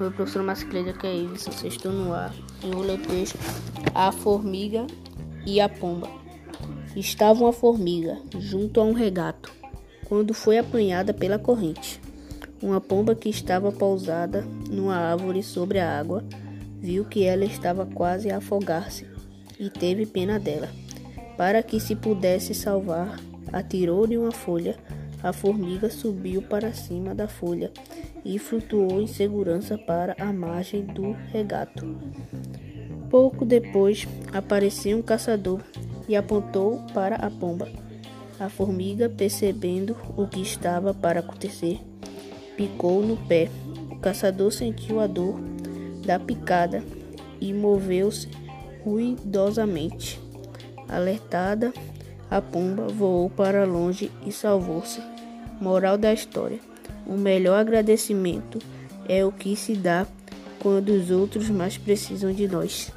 Oi, professor Mascleda, que é isso? Vocês estão no ar. Ler o texto A Formiga e a Pomba. Estava uma formiga junto a um regato quando foi apanhada pela corrente. Uma pomba que estava pousada numa árvore sobre a água viu que ela estava quase a afogar-se e teve pena dela. Para que se pudesse salvar, atirou-lhe uma folha. A formiga subiu para cima da folha e flutuou em segurança para a margem do regato. Pouco depois apareceu um caçador e apontou para a pomba. A formiga, percebendo o que estava para acontecer, picou no pé. O caçador sentiu a dor da picada e moveu-se ruidosamente. Alertada, a pomba voou para longe e salvou-se. Moral da história: o melhor agradecimento é o que se dá quando os outros mais precisam de nós.